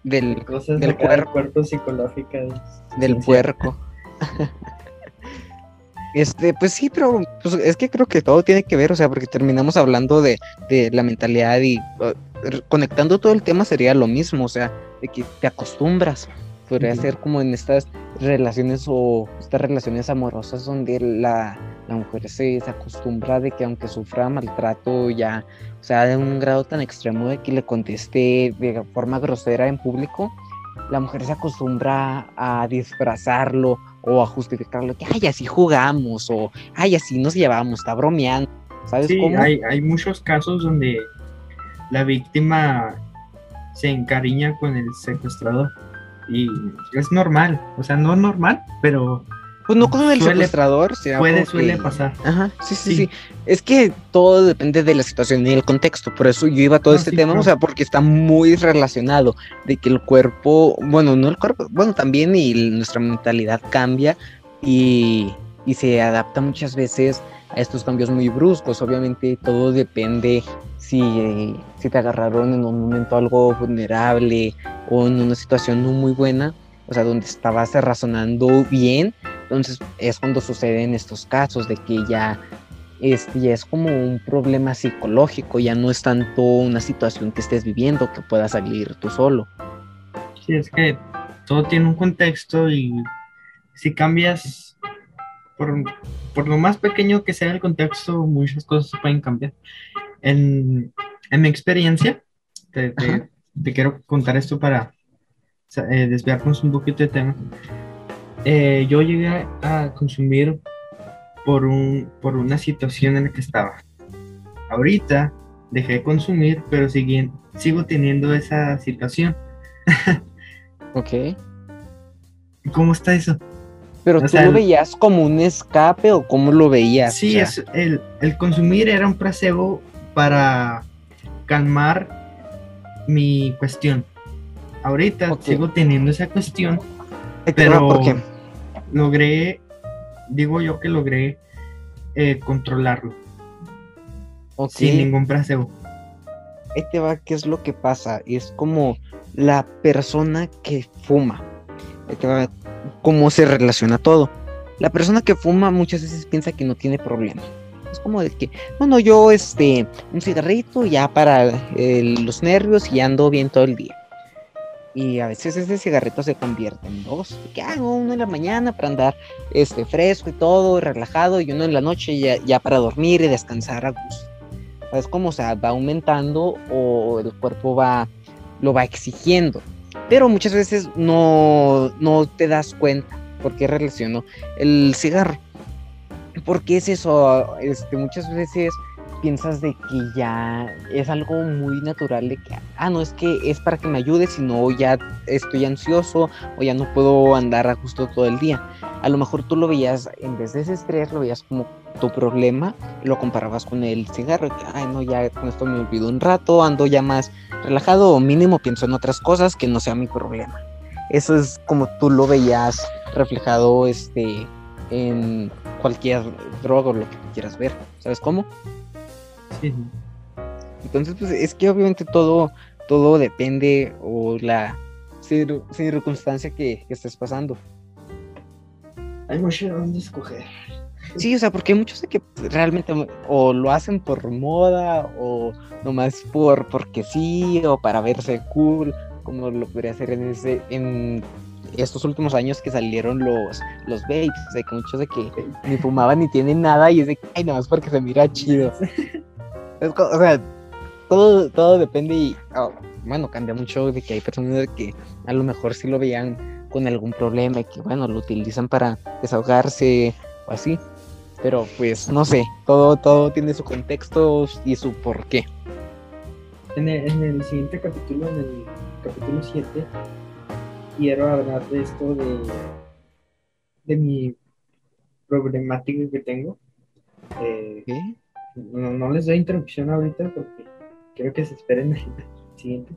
Del, cosas Del cuerpo. cuerpo psicológicas. del puerco. Este, pues sí, pero pues, es que creo que todo tiene que ver, o sea, porque terminamos hablando de, de la mentalidad y uh, conectando todo el tema sería lo mismo, o sea, de que te acostumbras. Podría Ujú. ser como en estas relaciones o estas relaciones amorosas donde la, la mujer se, se acostumbra de que aunque sufra maltrato ya, o sea, de un grado tan extremo de que le conteste de forma grosera en público, la mujer se acostumbra a disfrazarlo o a justificarlo, que ay, así jugamos, o ay, así nos llevamos, está bromeando, ¿sabes Sí, cómo? hay, hay muchos casos donde la víctima se encariña con el secuestrador. Y es normal, o sea, no normal, pero Pues no con el suele- secuestrador, será puede, suele pasar. Ajá, sí, sí, Sí. sí, Es que todo depende de la situación y el contexto. Por eso yo iba a todo No, este sí, tema, claro. o sea, porque está muy relacionado de que el cuerpo, bueno, no el cuerpo, bueno, también y nuestra mentalidad cambia y, y se adapta muchas veces a estos cambios muy bruscos. Obviamente todo depende si, eh, si te agarraron en un momento algo vulnerable o en una situación no muy buena, o sea, donde estabas razonando bien entonces es cuando suceden estos casos de que ya, este, ya es como un problema psicológico, ya no es tanto una situación que estés viviendo que puedas salir tú solo. Sí, es que todo tiene un contexto y si cambias, por, por lo más pequeño que sea el contexto, muchas cosas se pueden cambiar. En, en mi experiencia, te, te- quiero contar esto para eh, desviarnos un poquito de tema. Eh, yo llegué a consumir por, un, por una situación en la que estaba. Ahorita dejé de consumir, pero siguen- sigo teniendo esa situación. Ok. ¿Cómo está eso? Pero O tú sea, lo veías como un escape o cómo lo veías. Sí, O sea, es, el, el consumir era un placebo para calmar mi cuestión. Ahorita sigo teniendo esa cuestión. pero- porque Logré, digo yo que logré eh, controlarlo sin ningún placebo. ahí te va, ¿qué es lo que pasa? Es como la persona que fuma. Ahí te va cómo se relaciona todo. La persona que fuma muchas veces piensa que no tiene problema. Es como de que, bueno, yo este, un cigarrito ya para eh, los nervios y ando bien todo el día. Y a veces ese cigarrito se convierte en dos. Que hago uno en la mañana para andar este, fresco y todo, relajado, y uno en la noche ya, ya para dormir y descansar a gusto. Es como, o sea, va aumentando o el cuerpo va, lo va exigiendo. Pero muchas veces no, no te das cuenta por qué relaciono el cigarro. ¿Por qué es eso? Este, muchas veces piensas de que ya es algo muy natural de que, ah, no, es que es para que me ayude, sino ya estoy ansioso o ya no puedo andar a gusto todo el día. A lo mejor tú lo veías, en vez de ese estrés, lo veías como tu problema lo comparabas con el cigarro. Que, ay, no, ya con esto me olvido un rato, ando ya más relajado o mínimo pienso en otras cosas que no sea mi problema. Eso es como tú lo veías reflejado este, en cualquier droga o lo que quieras ver. ¿Sabes cómo? Sí. Entonces, pues es que obviamente todo, todo depende o la cir- circunstancia que, que estés pasando. Hay mucho de dónde escoger. Sí, o sea, porque hay muchos de que realmente o lo hacen por moda o nomás por porque sí o para verse cool, como lo podría hacer en ese en estos últimos años que salieron los los vapes, de que muchos de que ni fumaban ni tienen nada y es de que ay, nomás porque se mira chido. Es o sea, todo todo depende y ah, bueno, cambia mucho de que hay personas que a lo mejor sí lo veían con algún problema y que bueno, lo utilizan para desahogarse o así. Pero pues no sé, todo, todo tiene su contexto y su porqué. En el, en el siguiente capítulo, en el capítulo 7, quiero hablar de esto de, de mi problemática que tengo. Eh, ¿Qué? No, no les doy introducción ahorita porque quiero que se esperen al siguiente.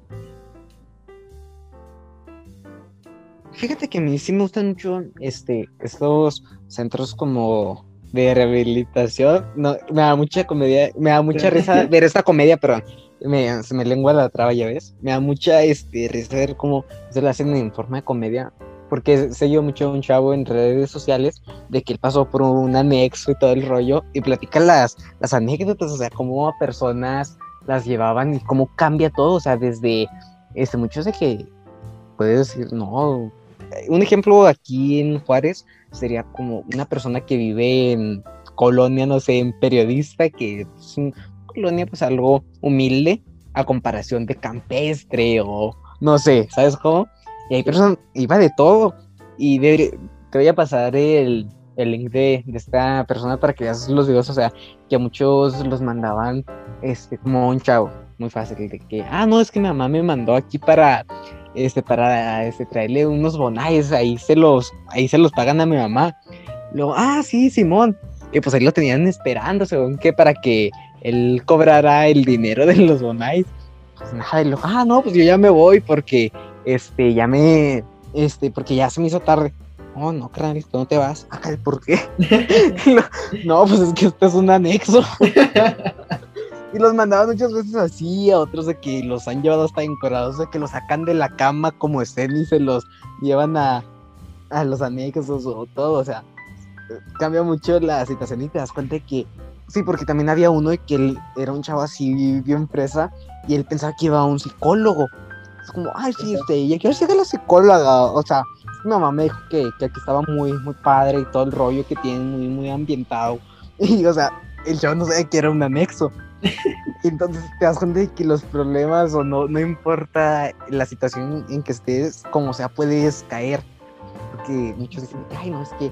Fíjate que a mí sí me gustan mucho este, estos centros como de rehabilitación. No, me da mucha comedia, me da mucha risa ver esta comedia, perdón. Me, se me lengua la traba, ya ves. Me da mucha este, risa ver cómo se lo hacen en forma de comedia. Porque yo mucho un chavo en redes sociales de que él pasó por un anexo y todo el rollo y platica las, las anécdotas, o sea, cómo personas las llevaban y cómo cambia todo, o sea, desde este, muchos de que puedes decir, no, un ejemplo aquí en Juárez sería como una persona que vive en colonia, no sé, en periodista, que es una colonia pues algo humilde a comparación de campestre o no sé, ¿sabes cómo? Y hay personas, iba de todo. Y de- te voy a pasar el, el link de, de esta persona para que veas los videos, o sea, que a muchos los mandaban este, como un chavo, muy fácil, de que, ah, no, es que mi mamá me mandó aquí para este, para este, traerle unos bonais, ahí se los, ahí se los pagan a mi mamá. Luego, ah, sí, Simón. Que pues ahí lo tenían esperando, según que para que él cobrara el dinero de los bonais. Pues nada, y luego, ah, no, pues yo ya me voy porque, este, ya me, este, porque ya se me hizo tarde. Oh, no, carnal, ¿tú no te vas? Acá, ¿por qué? no, pues es que esto es un anexo. Y los mandaban muchas veces así, a otros de que los han llevado hasta encorados, de que los sacan de la cama como estén y se los llevan a, a los anexos o todo, o sea, cambia mucho la situación y te das cuenta de que, sí, porque también había uno de que él era un chavo así bien presa y él pensaba que iba a un psicólogo. Es como, ay, sí, este, ya quiero ser la psicóloga, o sea, mi mamá me dijo que, que aquí estaba muy, muy padre y todo el rollo que tiene muy, muy ambientado. Y, o sea, el chavo no sabía que era un anexo. Entonces te das cuenta de que los problemas o no, no importa la situación en que estés, como sea, puedes caer. Porque muchos dicen, ay, no, es que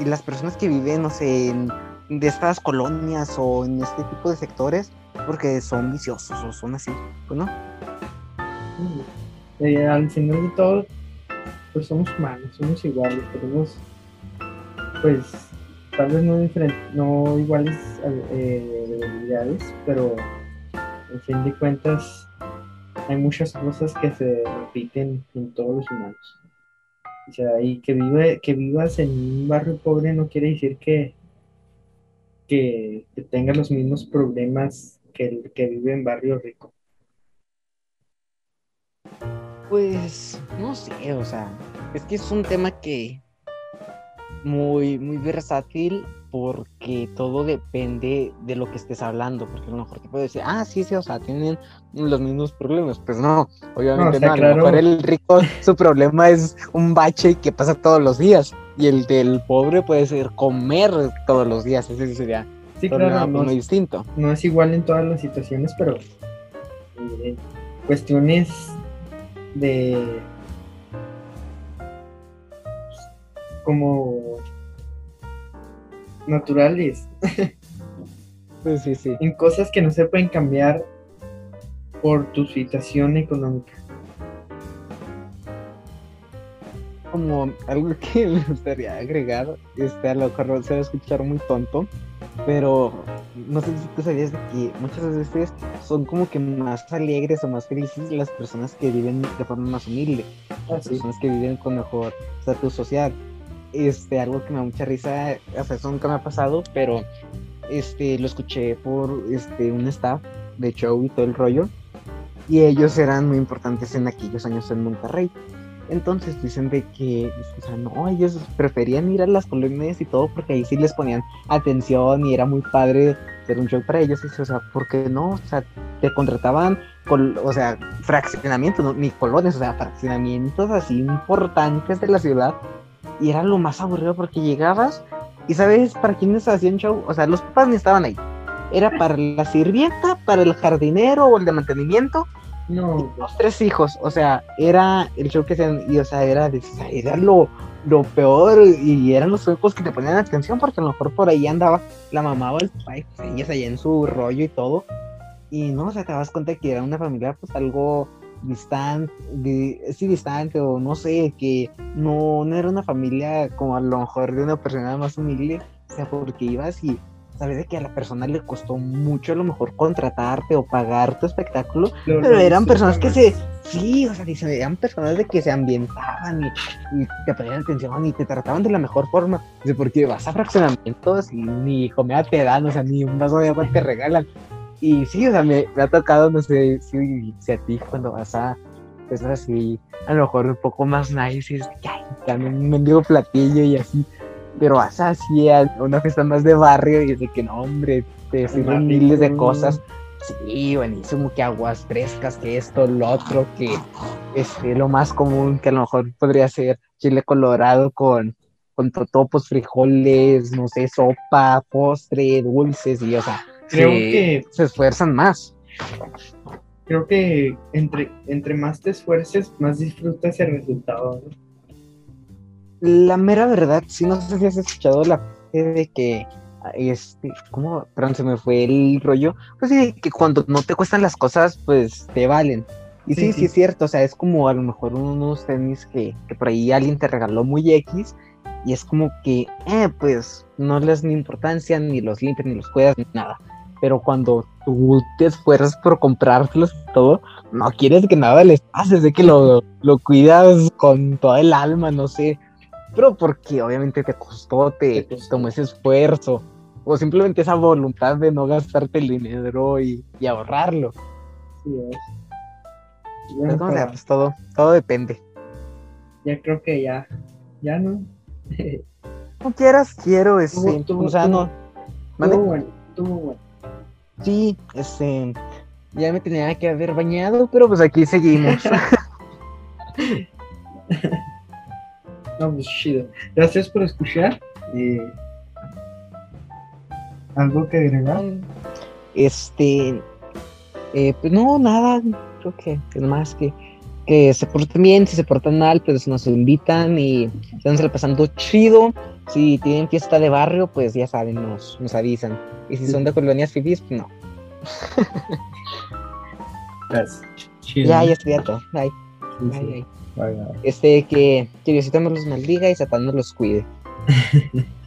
y las personas que viven, no sé, en, de estas colonias o en este tipo de sectores, porque son viciosos o son así, pues no. Eh, al final de todo, pues somos humanos, somos iguales, tenemos, pues, tal vez no, diferen- no iguales eh, debilidades, pero en fin de cuentas hay muchas cosas que se repiten en todos los humanos. O sea, y que, vive, que vivas en un barrio pobre no quiere decir que, que, que tengas los mismos problemas que el que vive en barrio rico. Pues no sé, o sea, es que es un tema que muy, muy versátil porque todo depende de lo que estés hablando, porque a lo mejor te puedo decir, ah, sí, sí, o sea, tienen los mismos problemas, pues no, obviamente no, a lo mejor el rico, su problema es un bache que pasa todos los días, y el del pobre puede ser comer todos los días, ese sería Sí, claro, no, muy distinto. no es igual en todas las situaciones, pero eh, cuestiones de como naturales, Sí, sí, sí. en cosas que no se pueden cambiar por tu situación económica. como algo que me gustaría agregar, este, a lo mejor se va a escuchar muy tonto, pero no sé si tú sabías de que muchas veces son como que más alegres o más felices las personas que viven de forma más humilde, las Así. personas que viven con mejor estatus social. Este, algo que me da mucha risa, o sea, eso nunca me ha pasado, pero este, lo escuché por este, un staff de show y todo el rollo, y ellos eran muy importantes en aquellos años en Monterrey Entonces dicen de que, o sea, no, ellos preferían ir a las colonias y todo porque ahí sí les ponían atención y era muy padre hacer un show para ellos. O sea, ¿por qué no? O sea, te contrataban, col- o sea, fraccionamientos, no, ni colonias, o sea, fraccionamientos así importantes de la ciudad. Y era lo más aburrido porque llegabas y ¿sabes para quiénes hacían show? O sea, los papás ni estaban ahí. Era para la sirvienta, para el jardinero o el de mantenimiento No, los tres hijos, o sea, era el show que hacían, y o sea, era, era lo, lo peor, y eran los únicos que te ponían atención, porque a lo mejor por ahí andaba la mamá o el papá, y pues ellas allá en su rollo y todo, y no, o sea, te das cuenta que era una familia, pues algo distante, sí, distante, o no sé, que no, no era una familia como a lo mejor de una persona más humilde, o sea, porque ibas y sabes de que a la persona le costó mucho a lo mejor contratarte o pagar tu espectáculo, lo pero eran organizó personas que se, sí, o sea, eran personas de que se ambientaban y, y te ponían atención y te trataban de la mejor forma. Porque vas a fraccionamientos y ni comida te dan, o sea, ni un vaso de agua te regalan. Y sí, o sea, me, me ha tocado, no sé si, si a ti cuando vas a cosas así, a lo mejor un poco más nice, y es que, ay, dame un mendigo platillo y así. Pero vas así a una fiesta más de barrio y es de que no, hombre, te sirven miles de cosas. Sí, buenísimo, que aguas frescas, que esto, lo otro, que este, lo más común que a lo mejor podría ser chile colorado con, con totopos, frijoles, no sé, sopa, postre, dulces, y o sea, Creo se, que- se esfuerzan más. Creo que entre, entre más te esfuerces, más disfrutas el resultado. ¿no? La mera verdad, sí, no sé si has escuchado la de que, este, ¿cómo? Perdón, se me fue el rollo. Pues sí, que cuando no te cuestan las cosas, pues te valen. Y sí, Sí, es cierto, o sea, es como a lo mejor unos tenis que, que por ahí alguien te regaló muy X y es como que, eh, pues no les dan importancia, ni los limpias, ni los cuidas, ni nada. Pero cuando tú te esfuerzas por comprártelos y todo, no quieres que nada les pase, de que lo, lo cuidas con toda el alma, no sé. Pero porque obviamente te costó, te, tomó ese esfuerzo. O simplemente esa voluntad de no gastarte el dinero y, y ahorrarlo. Sí, es. Para- pues todo, todo depende. ya creo que ya, ya no. Como quieras, quiero, este, o sea, no. Bueno, bueno. Sí, este, ya me tenía que haber bañado, pero pues aquí seguimos. No, pues chido. Gracias por escuchar. Eh, ¿Algo que agregar? Este, eh, pues no, nada, creo que, que más que, que se porten bien, si se portan mal, pues nos invitan y están pasando chido. Si tienen fiesta de barrio, pues ya saben, nos, nos avisan. Y si son de colonias fifís, pues no. Gracias. Chido. Ya, ya estoy todo. Bye, Sí, bye, sí. bye. Bye, bye. Este, que, que Diosito nos los maldiga y Satán nos los cuide.